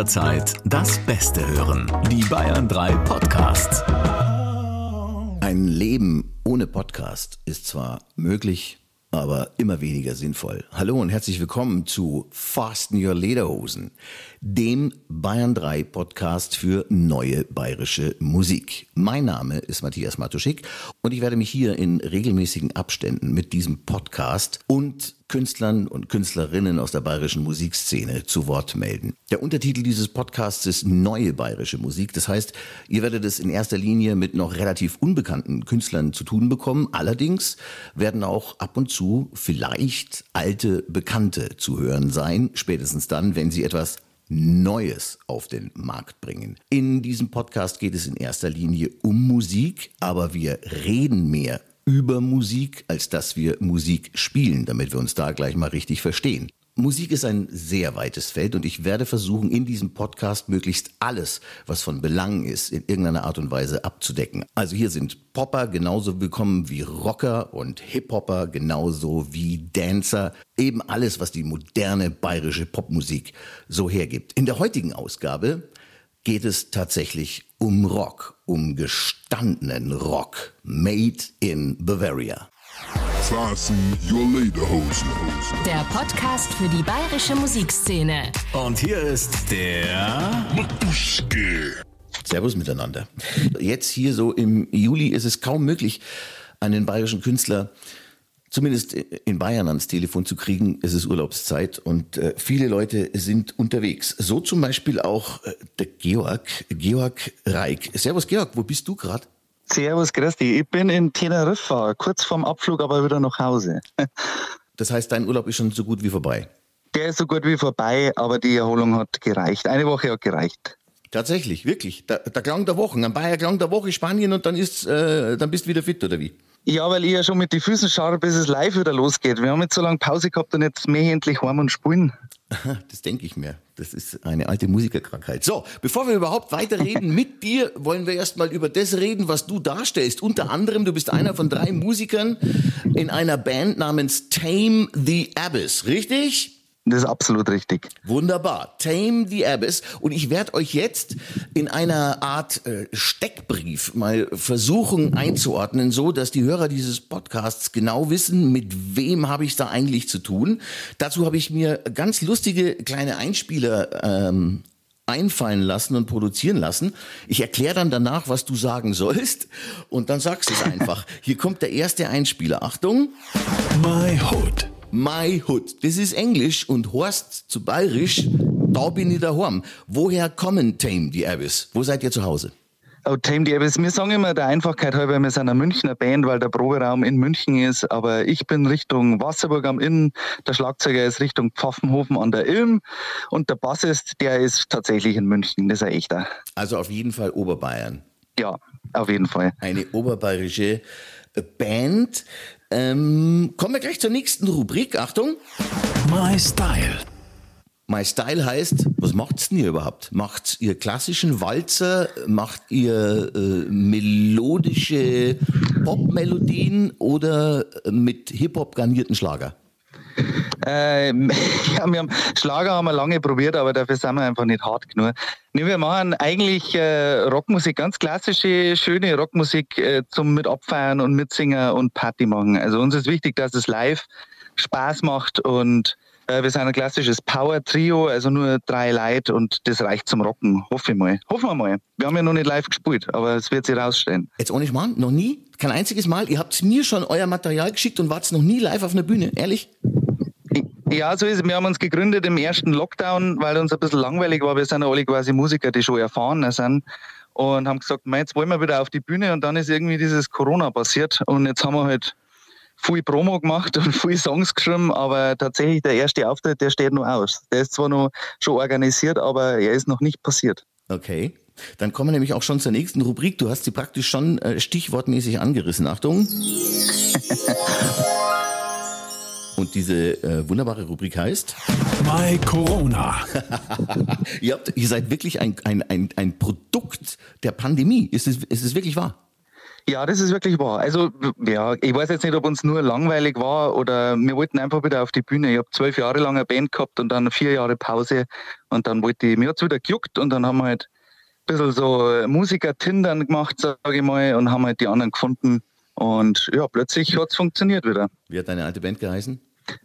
jederzeit das Beste hören. Die Bayern 3 Podcasts. Ein Leben ohne Podcast ist zwar möglich, aber immer weniger sinnvoll. Hallo und herzlich willkommen zu Fasten Your Lederhosen, dem Bayern 3 Podcast für neue bayerische Musik. Mein Name ist Matthias Matuschik und ich werde mich hier in regelmäßigen Abständen mit diesem Podcast und Künstlern und Künstlerinnen aus der bayerischen Musikszene zu Wort melden. Der Untertitel dieses Podcasts ist Neue bayerische Musik. Das heißt, ihr werdet es in erster Linie mit noch relativ unbekannten Künstlern zu tun bekommen. Allerdings werden auch ab und zu vielleicht alte Bekannte zu hören sein, spätestens dann, wenn sie etwas Neues auf den Markt bringen. In diesem Podcast geht es in erster Linie um Musik, aber wir reden mehr über Musik, als dass wir Musik spielen, damit wir uns da gleich mal richtig verstehen. Musik ist ein sehr weites Feld und ich werde versuchen, in diesem Podcast möglichst alles, was von Belang ist, in irgendeiner Art und Weise abzudecken. Also hier sind Popper genauso willkommen wie Rocker und Hip-Hopper genauso wie Dancer. Eben alles, was die moderne bayerische Popmusik so hergibt. In der heutigen Ausgabe geht es tatsächlich um Rock, um gestandenen Rock, made in Bavaria. Der Podcast für die bayerische Musikszene. Und hier ist der Matuschke. Servus miteinander. Jetzt hier so im Juli ist es kaum möglich, einen bayerischen Künstler zumindest in Bayern ans Telefon zu kriegen. Es ist Urlaubszeit und äh, viele Leute sind unterwegs. So zum Beispiel auch äh, der Georg, Georg Reik. Servus Georg, wo bist du gerade? Servus, Christi. Ich bin in Teneriffa, kurz vorm Abflug, aber wieder nach Hause. Das heißt, dein Urlaub ist schon so gut wie vorbei. Der ist so gut wie vorbei, aber die Erholung hat gereicht. Eine Woche hat gereicht. Tatsächlich, wirklich. Der, der Klang der Wochen. Am Bayer Klang der Woche Spanien und dann ist, äh, dann bist du wieder fit, oder wie? Ja, weil ich ja schon mit den Füßen schaue, bis es live wieder losgeht. Wir haben jetzt so lange Pause gehabt und jetzt mehr endlich heim und spielen. Das denke ich mir. Das ist eine alte Musikerkrankheit. So, bevor wir überhaupt weiterreden mit dir, wollen wir erstmal über das reden, was du darstellst. Unter anderem, du bist einer von drei Musikern in einer Band namens Tame the Abyss, richtig? Das ist absolut richtig. Wunderbar. Tame the Abyss. Und ich werde euch jetzt in einer Art äh, Steckbrief mal versuchen einzuordnen, so dass die Hörer dieses Podcasts genau wissen, mit wem habe ich da eigentlich zu tun. Dazu habe ich mir ganz lustige kleine Einspieler ähm, einfallen lassen und produzieren lassen. Ich erkläre dann danach, was du sagen sollst und dann sagst du es einfach. Hier kommt der erste Einspieler. Achtung. My Hood. My Hood. Das ist Englisch und Horst zu Bayerisch, da bin ich daheim. Woher kommen Tame the Abyss? Wo seid ihr zu Hause? Oh, Tame the Abyss. Wir sagen immer der Einfachkeit halber, wir sind eine Münchner Band, weil der Proberaum in München ist. Aber ich bin Richtung Wasserburg am Inn, der Schlagzeuger ist Richtung Pfaffenhofen an der Ilm und der Bassist, der ist tatsächlich in München. Das ist ein echter. Also auf jeden Fall Oberbayern. Ja, auf jeden Fall. Eine oberbayerische Band. Ähm, kommen wir gleich zur nächsten Rubrik. Achtung. My Style. My Style heißt, was macht's denn ihr überhaupt? Macht ihr klassischen Walzer? Macht ihr äh, melodische Popmelodien oder mit Hip-Hop garnierten Schlager? Ähm, ja, wir haben Schlager haben wir lange probiert, aber dafür sind wir einfach nicht hart genug. Nee, wir machen eigentlich äh, Rockmusik, ganz klassische, schöne Rockmusik äh, zum mit abfeiern und mitsingen und Party machen. Also uns ist wichtig, dass es live Spaß macht und äh, wir sind ein klassisches Power-Trio, also nur drei Leute und das reicht zum Rocken, hoffe ich mal. Hoffen wir mal. Wir haben ja noch nicht live gespielt, aber es wird sich rausstellen. Jetzt ohne Schmarrn, noch nie? Kein einziges Mal? Ihr habt mir schon euer Material geschickt und wart noch nie live auf einer Bühne, ehrlich? Ja, so ist es. Wir haben uns gegründet im ersten Lockdown, weil uns ein bisschen langweilig war. Wir sind ja alle quasi Musiker, die schon erfahren sind. Und haben gesagt, jetzt wollen wir wieder auf die Bühne. Und dann ist irgendwie dieses Corona passiert. Und jetzt haben wir halt viel Promo gemacht und viel Songs geschrieben. Aber tatsächlich der erste Auftritt, der steht noch aus. Der ist zwar noch schon organisiert, aber er ist noch nicht passiert. Okay. Dann kommen wir nämlich auch schon zur nächsten Rubrik. Du hast sie praktisch schon äh, stichwortmäßig angerissen. Achtung. Und diese äh, wunderbare Rubrik heißt? My Corona. ihr, habt, ihr seid wirklich ein, ein, ein, ein Produkt der Pandemie. Ist es, ist es wirklich wahr? Ja, das ist wirklich wahr. Also, ja, ich weiß jetzt nicht, ob uns nur langweilig war oder wir wollten einfach wieder auf die Bühne. Ich habe zwölf Jahre lang eine Band gehabt und dann vier Jahre Pause und dann wollte ich, mir hat's wieder gejuckt und dann haben wir halt ein bisschen so Musiker-Tindern gemacht, sage ich mal, und haben halt die anderen gefunden und ja, plötzlich hat's funktioniert wieder. Wie hat deine alte Band geheißen?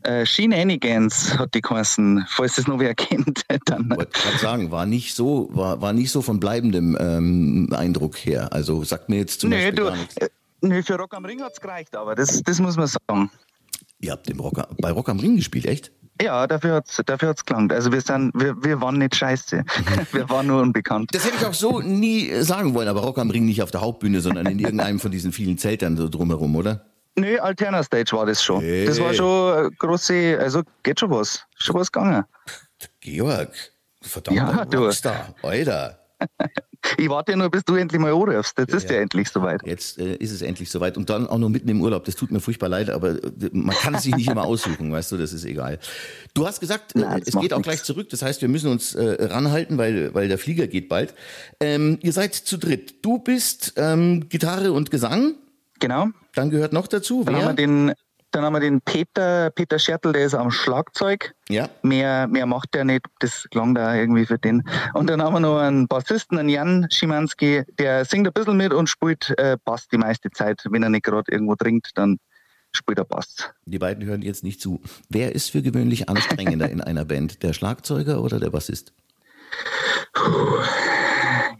Äh, Shenanigans hat die geheißen, falls das noch wer kennt. Dann. Ich wollte gerade sagen, war nicht so, war, war nicht so von bleibendem ähm, Eindruck her. Also sagt mir jetzt zum nee, Beispiel du, gar nichts. äh, nee, für Rock am Ring hat's gereicht, aber das, das muss man sagen. Ihr habt im Rock, bei Rock am Ring gespielt, echt? Ja, dafür hat's, dafür hat's gelangt. Also wir sind, wir, wir waren nicht scheiße. wir waren nur unbekannt. Das hätte ich auch so nie sagen wollen, aber Rock am Ring nicht auf der Hauptbühne, sondern in irgendeinem von diesen vielen Zeltern so drumherum, oder? Nö, Alterna Stage war das schon. Hey. Das war schon eine große, also geht schon was. Schon was gegangen. Georg, verdammt, Ja, du. Rockstar, Alter. Ich warte ja nur, bis du endlich mal anrufst. Jetzt ist ja. ja endlich soweit. Jetzt äh, ist es endlich soweit und dann auch noch mitten im Urlaub. Das tut mir furchtbar leid, aber äh, man kann es sich nicht immer aussuchen, weißt du, das ist egal. Du hast gesagt, äh, Nein, das es geht auch nix. gleich zurück. Das heißt, wir müssen uns äh, ranhalten, weil, weil der Flieger geht bald. Ähm, ihr seid zu dritt. Du bist ähm, Gitarre und Gesang. Genau. Dann gehört noch dazu, Dann haben wir wer? den, dann haben wir den Peter, Peter Schertl, der ist am Schlagzeug. Ja, Mehr, mehr macht der nicht, das klang da irgendwie für den. Und dann haben wir noch einen Bassisten, einen Jan Schimanski, der singt ein bisschen mit und spielt äh, Bass die meiste Zeit. Wenn er nicht gerade irgendwo trinkt, dann spielt er Bass. die beiden hören jetzt nicht zu. Wer ist für gewöhnlich anstrengender in einer Band? Der Schlagzeuger oder der Bassist?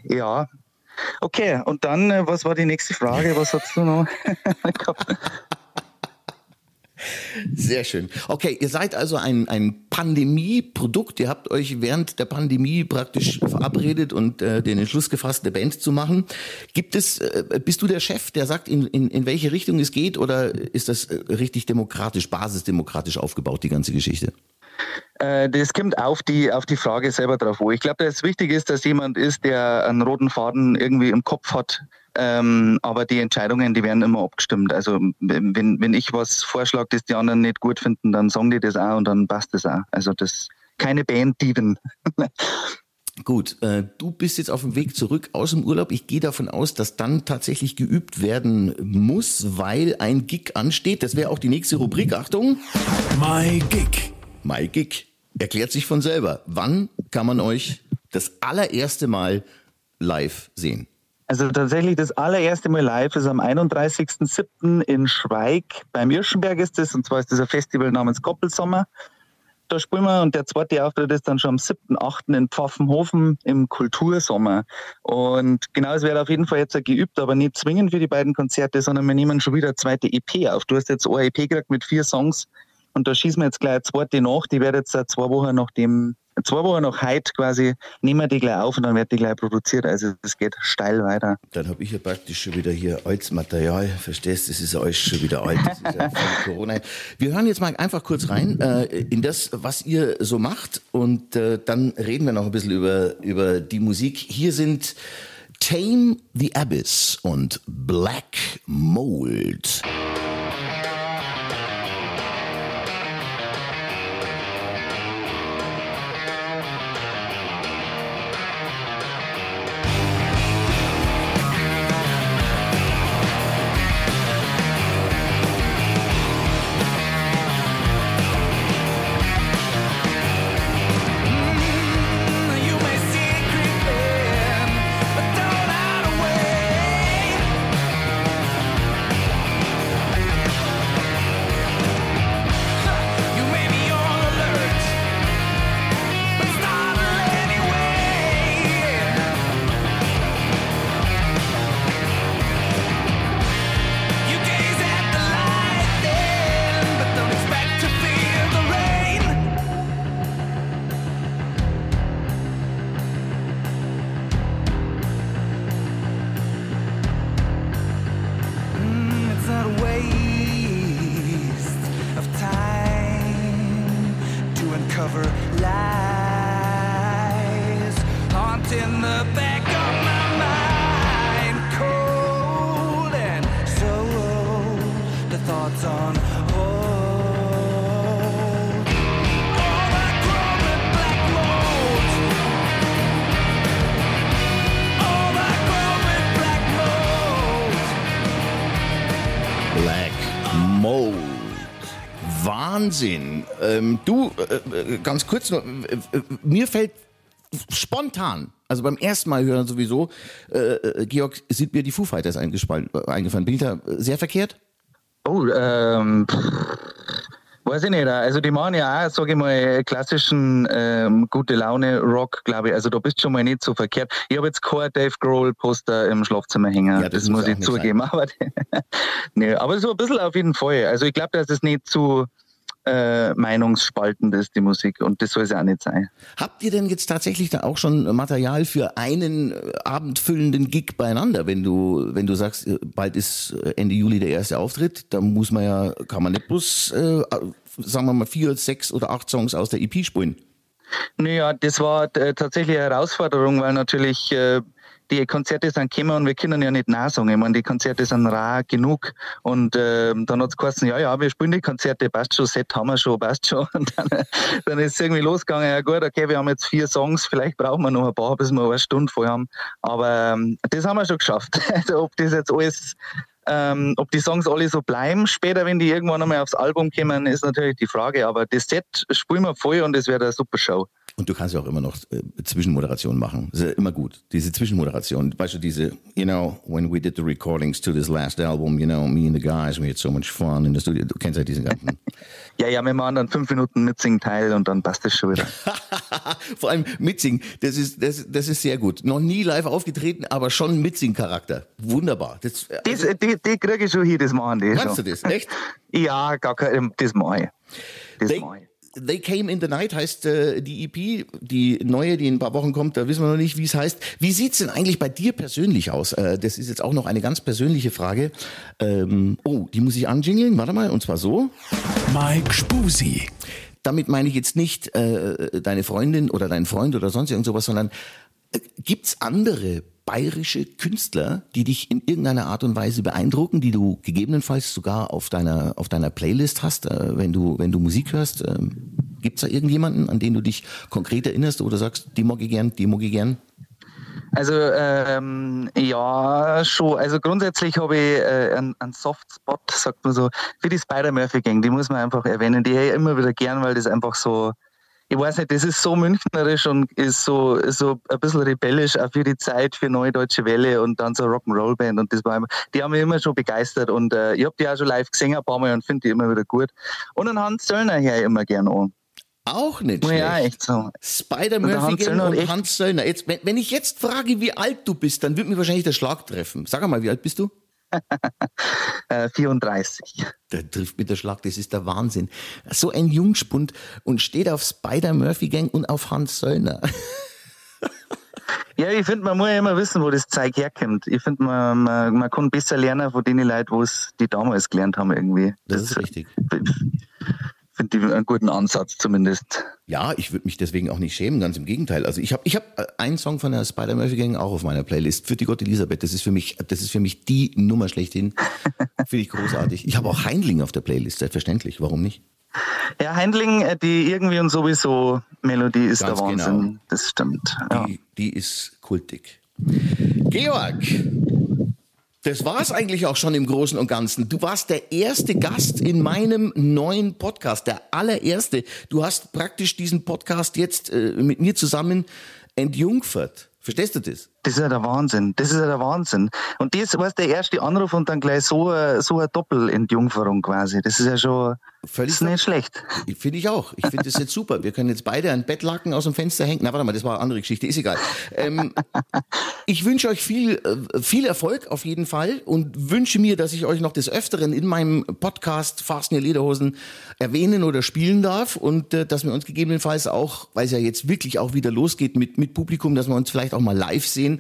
Ja. Okay, und dann, äh, was war die nächste Frage? Was hast du noch? Sehr schön. Okay, ihr seid also ein, ein Pandemie-Produkt. Ihr habt euch während der Pandemie praktisch verabredet und äh, den Entschluss gefasst, eine Band zu machen. Gibt es, äh, bist du der Chef, der sagt, in, in, in welche Richtung es geht, oder ist das äh, richtig demokratisch, basisdemokratisch aufgebaut, die ganze Geschichte? Äh, das kommt auf die, auf die Frage selber drauf an. Ich glaube, dass es wichtig ist, dass jemand ist, der einen roten Faden irgendwie im Kopf hat. Ähm, aber die Entscheidungen, die werden immer abgestimmt. Also wenn, wenn ich was vorschlage, das die anderen nicht gut finden, dann sagen die das auch und dann passt das auch. Also das keine Band-Dieben. Gut, äh, du bist jetzt auf dem Weg zurück aus dem Urlaub. Ich gehe davon aus, dass dann tatsächlich geübt werden muss, weil ein Gig ansteht. Das wäre auch die nächste Rubrik. Achtung. My Gig. My Gig erklärt sich von selber. Wann kann man euch das allererste Mal live sehen? Also tatsächlich das allererste Mal live ist am 31.07. in Schweig. Beim Irschenberg ist das, und zwar ist das ein Festival namens Koppelsommer. Da spielen wir und der zweite Auftritt ist dann schon am 7.8. in Pfaffenhofen im Kultursommer. Und genau, es wird auf jeden Fall jetzt geübt, aber nicht zwingend für die beiden Konzerte, sondern wir nehmen schon wieder eine zweite EP auf. Du hast jetzt eine EP gekriegt mit vier Songs und da schießen wir jetzt gleich eine zweite nach. Die wird jetzt zwei Wochen nach dem, zwei Wochen nach heute quasi, nehmen wir die gleich auf und dann wird die gleich produziert. Also es geht steil weiter. Dann habe ich ja praktisch schon wieder hier altes Material. Verstehst? Das ist ja alles schon wieder alt. Das ist ja von Corona. Wir hören jetzt mal einfach kurz rein äh, in das, was ihr so macht. Und äh, dann reden wir noch ein bisschen über, über die Musik. Hier sind Tame the Abyss und Black Mold. Wahnsinn. Ähm, du, äh, äh, ganz kurz nur, äh, äh, mir fällt spontan, also beim ersten Mal hören sowieso, äh, äh, Georg, sind mir die Foo Fighters eingefallen. Bin ich da sehr verkehrt? Oh, ähm, weiß ich nicht. Also die machen ja auch, sage ich mal, klassischen ähm, gute Laune Rock, glaube ich. Also da bist du schon mal nicht so verkehrt. Ich habe jetzt kein Dave Grohl Poster im Schlafzimmer hängen. Ja, das das, muss ich zugeben. Aber, nee, aber so ein bisschen auf jeden Fall. Also ich glaube, dass es nicht zu äh, meinungsspaltend ist, die Musik. Und das soll es ja auch nicht sein. Habt ihr denn jetzt tatsächlich da auch schon Material für einen äh, abendfüllenden Gig beieinander, wenn du, wenn du sagst, äh, bald ist äh, Ende Juli der erste Auftritt, da muss man ja, kann man nicht bloß, äh, sagen wir mal, vier, sechs oder acht Songs aus der EP spielen. Naja, das war tatsächlich eine Herausforderung, weil natürlich äh, die Konzerte sind gekommen und wir können ja nicht nachsagen. Ich meine, die Konzerte sind rar genug. Und äh, dann hat es geheißen, ja, ja, wir spielen die Konzerte, passt schon, Set haben wir schon, passt schon. Und dann, dann ist es irgendwie losgegangen, ja gut, okay, wir haben jetzt vier Songs, vielleicht brauchen wir noch ein paar, bis wir eine Stunde voll haben. Aber ähm, das haben wir schon geschafft. Also ob das jetzt alles ähm, ob die Songs alle so bleiben später, wenn die irgendwann einmal aufs Album kommen, ist natürlich die Frage. Aber das Set spielen wir voll und es wird eine super Show. Und du kannst ja auch immer noch äh, Zwischenmoderation machen. Das ist ja immer gut. Diese Zwischenmoderation. Weißt du, diese, you know, when we did the recordings to this last album, you know, me and the guys, we had so much fun in the studio. Du kennst ja diesen ganzen. Ja, ja, wir machen dann fünf Minuten mitsingen Teil und dann passt das schon wieder. Vor allem mitsingen, das ist, das, das ist sehr gut. Noch nie live aufgetreten, aber schon Mitsing-Charakter. Wunderbar. Das, Das, die, die kriege ich schon hier, das machen die schon. du das? Echt? Ja, gar kein, das mache ich. Das mache ich. They Came in the Night heißt äh, die EP, die neue, die in ein paar Wochen kommt, da wissen wir noch nicht, wie es heißt. Wie sieht's denn eigentlich bei dir persönlich aus? Äh, das ist jetzt auch noch eine ganz persönliche Frage. Ähm, oh, die muss ich anjingeln, warte mal, und zwar so. Mike Spusi. Damit meine ich jetzt nicht äh, deine Freundin oder deinen Freund oder sonst irgend sowas, sondern äh, gibt's andere bayerische Künstler, die dich in irgendeiner Art und Weise beeindrucken, die du gegebenenfalls sogar auf deiner auf deiner Playlist hast, äh, wenn du wenn du Musik hörst? Ähm, gibt's da irgendjemanden, an den du dich konkret erinnerst oder sagst, die mag ich gern, die mag ich gern? Also ähm, ja, schon. Also grundsätzlich habe ich äh, einen, einen Softspot, sagt man so, für die Spider-Murphy-Gang. Die muss man einfach erwähnen. Die höre ich immer wieder gern, weil das einfach so, ich weiß nicht, das ist so münchnerisch und ist so, so ein bisschen rebellisch auch für die Zeit, für neue deutsche Welle und dann so Rock'n'Roll-Band und das war immer, die haben mich immer schon begeistert und äh, ich habe die auch schon live gesehen ein paar Mal und finde die immer wieder gut. Und einen Hans Zöllner höre ich immer gern an. Auch nicht schlecht. echt sagen. Spider Und der Murphy Hans Gang Söllner und echt- Hans Söllner. Jetzt, wenn, wenn ich jetzt frage, wie alt du bist, dann wird mir wahrscheinlich der Schlag treffen. Sag mal, wie alt bist du? Äh, 34. Der trifft mit der Schlag, das ist der Wahnsinn. So ein Jungspund und steht auf Spider Murphy Gang und auf Hans Söllner. Ja, ich finde, man muss ja immer wissen, wo das Zeug herkommt. Ich finde, man, man, man kann besser lernen von den Leuten, wo es die damals gelernt haben irgendwie. Das ist richtig. Finde ich einen guten Ansatz zumindest. Ja, ich würde mich deswegen auch nicht schämen, ganz im Gegenteil. Also ich habe ich hab äh, einen Song von der Spider Murphy Gang auch auf meiner Playlist. Für die Gott Elisabeth. Das ist für mich, das ist für mich die Nummer schlechthin. Finde ich großartig. Ich habe auch Heinling auf der Playlist, selbstverständlich. Warum nicht? Ja, Handling, äh, die irgendwie und sowieso Melodie ist Ganz der Wahnsinn. genau. Das stimmt. Ja. Die, die ist kultig. Georg, das war's eigentlich auch schon im Großen und Ganzen. Du warst der erste Gast in meinem neuen Podcast, der allererste. Du hast praktisch diesen Podcast jetzt äh, mit mir zusammen entjungfert. Verstehst du das? Das ist ja der Wahnsinn. Das ist ja der Wahnsinn. Und das war der erste Anruf und dann gleich so, eine- so eine Doppelentjungferung quasi. Das ist ja schon, Völlig ist nicht schlecht. Finde ich auch. Ich finde das jetzt super. Wir können jetzt beide ein Bettlaken aus dem Fenster hängen. Na, warte mal, das war eine andere Geschichte. Ist egal. Ähm, ich wünsche euch viel, äh, viel Erfolg auf jeden Fall und wünsche mir, dass ich euch noch des Öfteren in meinem Podcast Fasten Your Lederhosen erwähnen oder spielen darf und äh, dass wir uns gegebenenfalls auch, weil es ja jetzt wirklich auch wieder losgeht mit, mit Publikum, dass wir uns vielleicht auch mal live sehen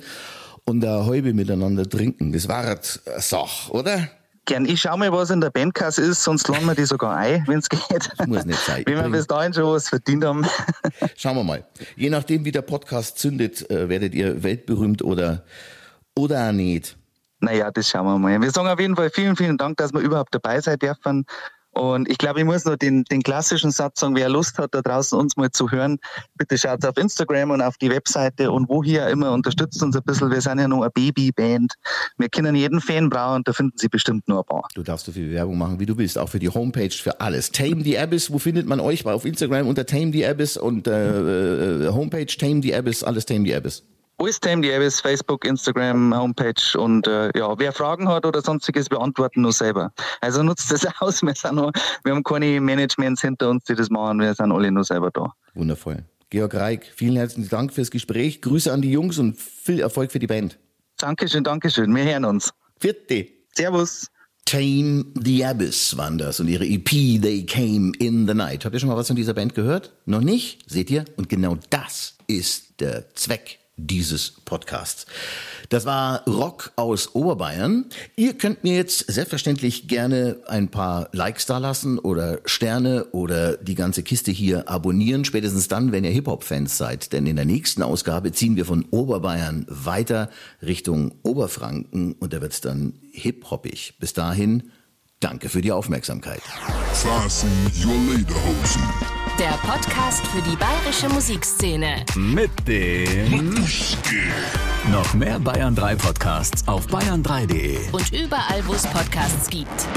und eine Häube miteinander trinken. Das war eine Sache, oder? Gern. Ich schau mal, was in der Bandkasse ist, sonst laden wir die sogar ein, wenn es geht. Muss nicht sein. Wenn wir bis dahin schon was verdient haben. Schauen wir mal. Je nachdem, wie der Podcast zündet, äh, werdet ihr weltberühmt oder, oder auch nicht. Naja, das schauen wir mal. Wir sagen auf jeden Fall vielen, vielen Dank, dass wir überhaupt dabei sein dürfen. Und ich glaube, ich muss nur den, den klassischen Satz sagen, wer Lust hat, da draußen uns mal zu hören, bitte schaut auf Instagram und auf die Webseite und wo hier immer unterstützt uns ein bisschen. Wir sind ja noch eine Babyband. Wir können jeden Fan brauchen und da finden Sie bestimmt nur ein paar. Du darfst so viel Werbung machen, wie du willst, auch für die Homepage, für alles. Tame the Abyss, wo findet man euch? Auf Instagram unter Tame the Abyss und äh, äh, Homepage Tame the Abyss, alles Tame the Abyss. Alles Time die Abyss, Facebook, Instagram, Homepage und äh, ja, wer Fragen hat oder sonstiges, beantworten nur selber. Also nutzt das aus. Wir, sind noch, wir haben keine Managements hinter uns, die das machen. Wir sind alle nur selber da. Wundervoll. Georg Reik, vielen herzlichen Dank fürs Gespräch. Grüße an die Jungs und viel Erfolg für die Band. Dankeschön, Dankeschön. Wir hören uns. Vierte. Servus. Tame the Abyss waren das und ihre EP They Came in the Night. Habt ihr schon mal was von dieser Band gehört? Noch nicht? Seht ihr? Und genau das ist der Zweck dieses Podcasts. Das war Rock aus Oberbayern. Ihr könnt mir jetzt selbstverständlich gerne ein paar Likes da lassen oder Sterne oder die ganze Kiste hier abonnieren, spätestens dann, wenn ihr Hip-Hop-Fans seid. Denn in der nächsten Ausgabe ziehen wir von Oberbayern weiter Richtung Oberfranken und da wird's dann hip-hoppig. Bis dahin, danke für die Aufmerksamkeit. Fasten your Lederhosen. Der Podcast für die bayerische Musikszene. Mit dem noch mehr Bayern 3 Podcasts auf bayern3.de. Und überall, wo es Podcasts gibt.